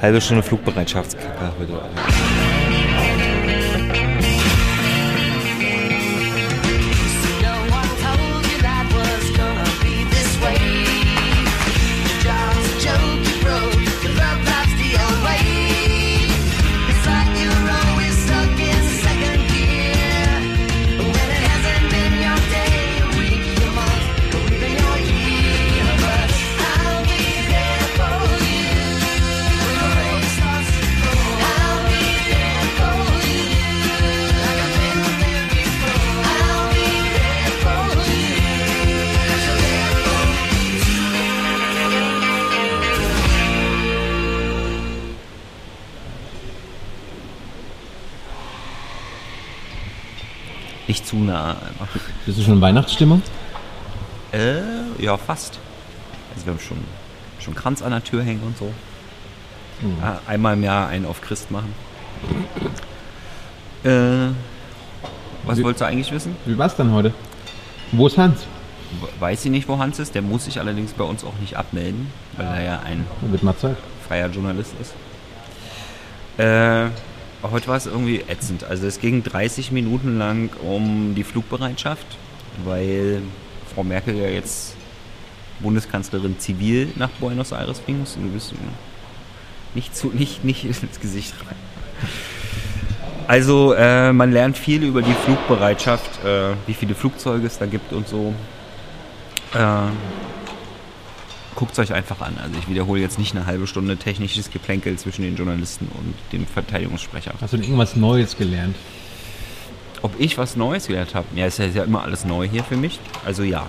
Halbe Stunde Flugbereitschaftskacker heute. Zu nah einfach. Bist du schon in Weihnachtsstimmung? Äh, ja, fast. Also wir haben schon, schon Kranz an der Tür hängen und so. Ah, Einmal im Jahr einen auf Christ machen. Äh, was Wie- wolltest du eigentlich wissen? Wie war's dann heute? Wo ist Hans? We- Weiß ich nicht, wo Hans ist. Der muss sich allerdings bei uns auch nicht abmelden, weil er ja ein freier Journalist ist. Äh, heute war es irgendwie ätzend. Also es ging 30 Minuten lang um die Flugbereitschaft, weil Frau Merkel ja jetzt Bundeskanzlerin zivil nach Buenos Aires fliegen muss. Du bist nicht zu, nicht, nicht ins Gesicht rein. Also äh, man lernt viel über die Flugbereitschaft, äh, wie viele Flugzeuge es da gibt und so. Äh, Guckt es euch einfach an. Also ich wiederhole jetzt nicht eine halbe Stunde technisches Geplänkel zwischen den Journalisten und dem Verteidigungssprecher. Hast du denn irgendwas Neues gelernt? Ob ich was Neues gelernt habe? Ja, ist ja, ist ja immer alles neu hier für mich. Also ja.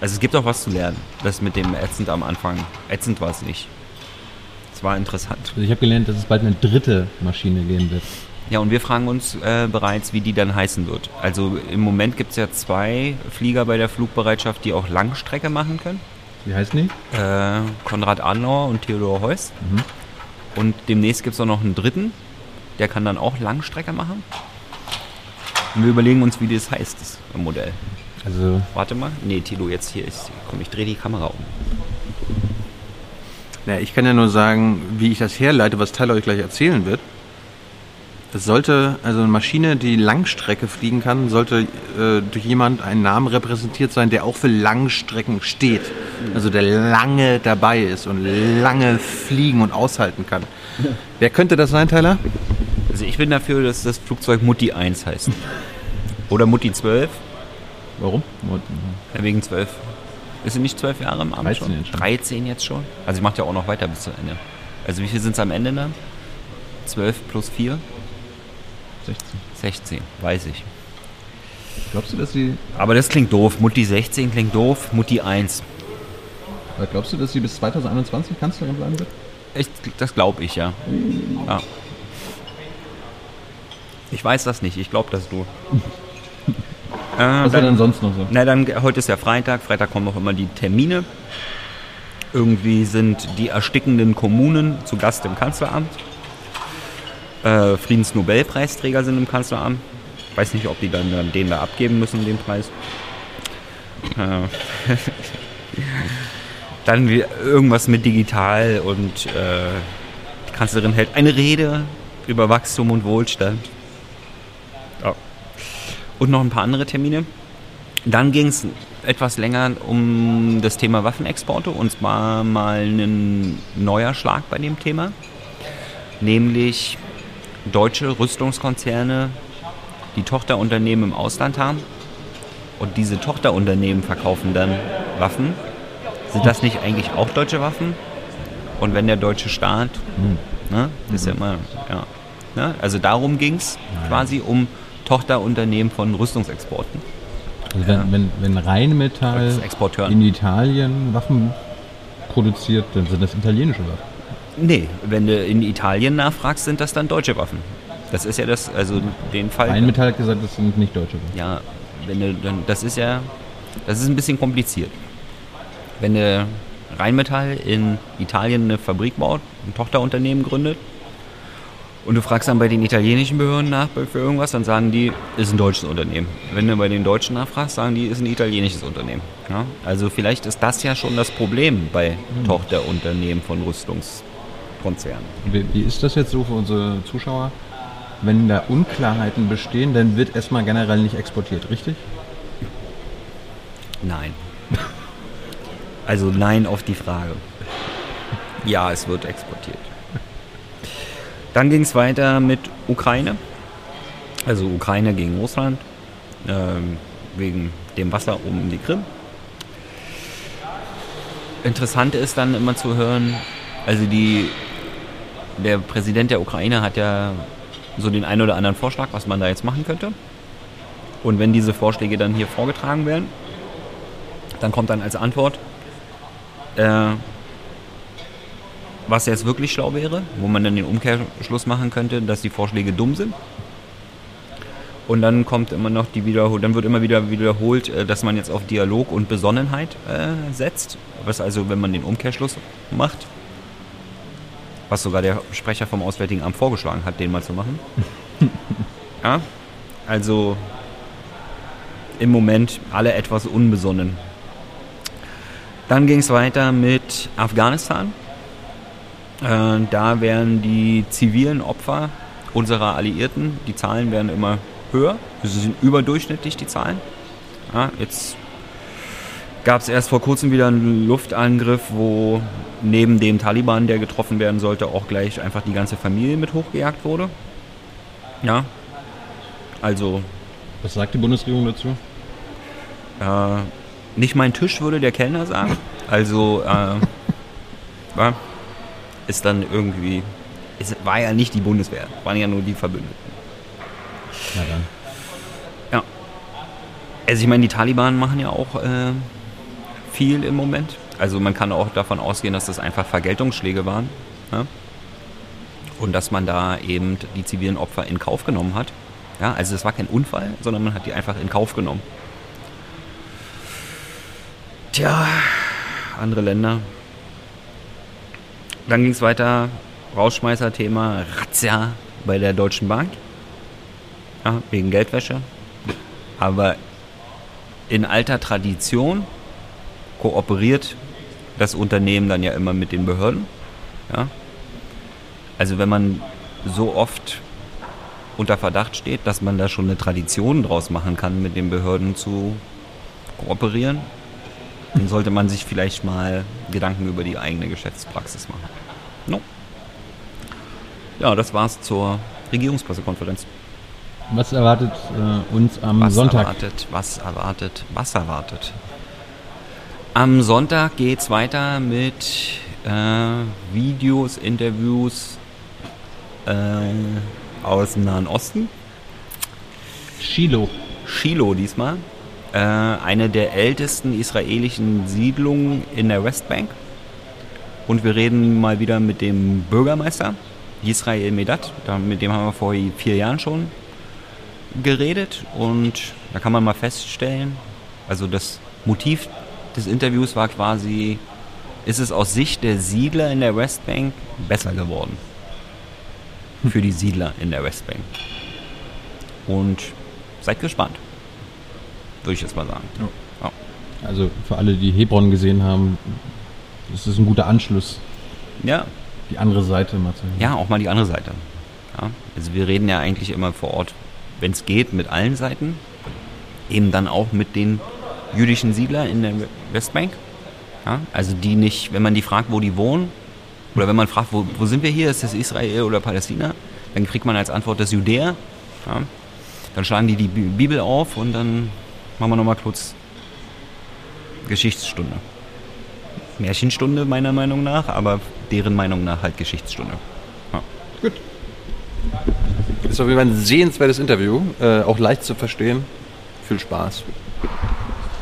Also es gibt auch was zu lernen. Das mit dem ätzend am Anfang. Ätzend war es nicht. Es war interessant. Also ich habe gelernt, dass es bald eine dritte Maschine geben wird. Ja, und wir fragen uns äh, bereits, wie die dann heißen wird. Also im Moment gibt es ja zwei Flieger bei der Flugbereitschaft, die auch Langstrecke machen können. Wie heißen die? Äh, Konrad Adenauer und Theodor Heuss. Mhm. Und demnächst gibt es auch noch einen dritten, der kann dann auch Langstrecke machen. Und wir überlegen uns, wie das heißt, das Modell. Also Warte mal. Nee, Tilo, jetzt hier ist. Komm, ich drehe die Kamera um. Ja, ich kann ja nur sagen, wie ich das herleite, was Tyler euch gleich erzählen wird. Es sollte, also eine Maschine, die Langstrecke fliegen kann, sollte äh, durch jemand einen Namen repräsentiert sein, der auch für Langstrecken steht. Also der lange dabei ist und lange fliegen und aushalten kann. Wer könnte das sein, Tyler? Also ich bin dafür, dass das Flugzeug Mutti 1 heißt. Oder Mutti 12. warum? Ja, wegen 12. Ist sie nicht 12 Jahre im Amt 13 schon? jetzt schon. 13 jetzt schon? Also ich mache ja auch noch weiter bis zum Ende. Also wie viel sind es am Ende dann? 12 plus 4? 16. 16, weiß ich. Glaubst du, dass sie, Aber das klingt doof. Mutti 16 klingt doof, Mutti 1. oder glaubst du, dass sie bis 2021 Kanzlerin bleiben wird? Ich, das glaube ich, ja. ja. Ich weiß das nicht, ich glaube das nur. äh, Was war denn sonst noch so? Na dann, heute ist ja Freitag. Freitag kommen auch immer die Termine. Irgendwie sind die erstickenden Kommunen zu Gast im Kanzleramt. Äh, Friedensnobelpreisträger sind im Kanzleramt. Weiß nicht, ob die dann, dann den da abgeben müssen, den Preis. Äh, dann irgendwas mit digital und äh, die Kanzlerin hält eine Rede über Wachstum und Wohlstand. Ja. Und noch ein paar andere Termine. Dann ging es etwas länger um das Thema Waffenexporte und zwar mal ein neuer Schlag bei dem Thema, nämlich deutsche Rüstungskonzerne, die Tochterunternehmen im Ausland haben und diese Tochterunternehmen verkaufen dann Waffen. Sind das nicht eigentlich auch deutsche Waffen? Und wenn der deutsche Staat, ne, das ist ja immer, ja, ne, also darum ging es quasi um Tochterunternehmen von Rüstungsexporten. Also wenn, wenn, wenn Rheinmetall in Italien Waffen produziert, dann sind das italienische Waffen. Nee, wenn du in Italien nachfragst, sind das dann deutsche Waffen. Das ist ja das, also den Fall. Rheinmetall hat gesagt, das sind nicht deutsche Waffen. Ja, wenn du dann, das ist ja, das ist ein bisschen kompliziert. Wenn du Rheinmetall in Italien eine Fabrik baut, ein Tochterunternehmen gründet Und du fragst dann bei den italienischen Behörden nach für irgendwas, dann sagen die, ist ein deutsches Unternehmen. Wenn du bei den Deutschen nachfragst, sagen die, ist ein italienisches Unternehmen. Ja? Also vielleicht ist das ja schon das Problem bei Tochterunternehmen von Rüstungskonzernen. Wie, wie ist das jetzt so für unsere Zuschauer? Wenn da Unklarheiten bestehen, dann wird erstmal generell nicht exportiert, richtig? Nein. Also nein auf die Frage. Ja, es wird exportiert. Dann ging es weiter mit Ukraine. Also Ukraine gegen Russland. Ähm, wegen dem Wasser um die Krim. Interessant ist dann immer zu hören, also die, der Präsident der Ukraine hat ja so den einen oder anderen Vorschlag, was man da jetzt machen könnte. Und wenn diese Vorschläge dann hier vorgetragen werden, dann kommt dann als Antwort, äh, was jetzt wirklich schlau wäre, wo man dann den Umkehrschluss machen könnte, dass die Vorschläge dumm sind. Und dann kommt immer noch die Wiederholung, dann wird immer wieder wiederholt, äh, dass man jetzt auf Dialog und Besonnenheit äh, setzt. Was also, wenn man den Umkehrschluss macht, was sogar der Sprecher vom Auswärtigen Amt vorgeschlagen hat, den mal zu machen. ja, also im Moment alle etwas unbesonnen. Dann ging es weiter mit Afghanistan. Äh, da werden die zivilen Opfer unserer Alliierten, die Zahlen werden immer höher. Sie sind überdurchschnittlich, die Zahlen. Ja, jetzt gab es erst vor kurzem wieder einen Luftangriff, wo neben dem Taliban, der getroffen werden sollte, auch gleich einfach die ganze Familie mit hochgejagt wurde. Ja, also Was sagt die Bundesregierung dazu? äh, nicht mein Tisch, würde der Kellner sagen. Also äh, war, ist dann irgendwie, es war ja nicht die Bundeswehr, waren ja nur die Verbündeten. Na dann. Ja. Also ich meine, die Taliban machen ja auch äh, viel im Moment. Also man kann auch davon ausgehen, dass das einfach Vergeltungsschläge waren. Ja? Und dass man da eben die zivilen Opfer in Kauf genommen hat. Ja, also es war kein Unfall, sondern man hat die einfach in Kauf genommen. Tja, andere Länder. Dann ging es weiter, Rausschmeißer-Thema Razzia bei der Deutschen Bank. Ja, wegen Geldwäsche. Aber in alter Tradition kooperiert das Unternehmen dann ja immer mit den Behörden. Ja? Also wenn man so oft unter Verdacht steht, dass man da schon eine Tradition draus machen kann, mit den Behörden zu kooperieren, dann sollte man sich vielleicht mal Gedanken über die eigene Geschäftspraxis machen. No. Ja, das war's zur Regierungspressekonferenz. Was erwartet äh, uns am Was Sonntag? erwartet, was erwartet, was erwartet? Am Sonntag geht's weiter mit äh, Videos, Interviews äh, aus dem Nahen Osten. Shiloh. Shiloh diesmal. Äh, eine der ältesten israelischen Siedlungen in der Westbank. Und wir reden mal wieder mit dem Bürgermeister, Israel Medat. Da, mit dem haben wir vor vier Jahren schon geredet. Und da kann man mal feststellen, also das Motiv des Interviews war quasi, ist es aus Sicht der Siedler in der Westbank besser geworden? Für die Siedler in der Westbank. Und seid gespannt. Würde ich jetzt mal sagen. Ja. Also für alle, die Hebron gesehen haben, das ist ein guter Anschluss, Ja, die andere Seite mal zu hören. ja, auch mal die andere Seite. Ja, also wir reden ja eigentlich immer vor Ort, wenn es geht, mit allen Seiten. Eben dann auch mit den jüdischen Siedlern in der Westbank. Ja, also die nicht, wenn man die fragt, wo die wohnen, oder wenn man fragt, wo, wo sind wir hier, ist das Israel oder Palästina, dann kriegt man als Antwort das Judäa. Ja, dann schlagen die die Bi- Bibel auf und dann machen wir nochmal kurz Geschichtsstunde. Märchenstunde meiner Meinung nach, aber deren Meinung nach halt Geschichtsstunde. Ja. Ist auf jeden Fall ein sehenswertes Interview, äh, auch leicht zu verstehen. Viel Spaß.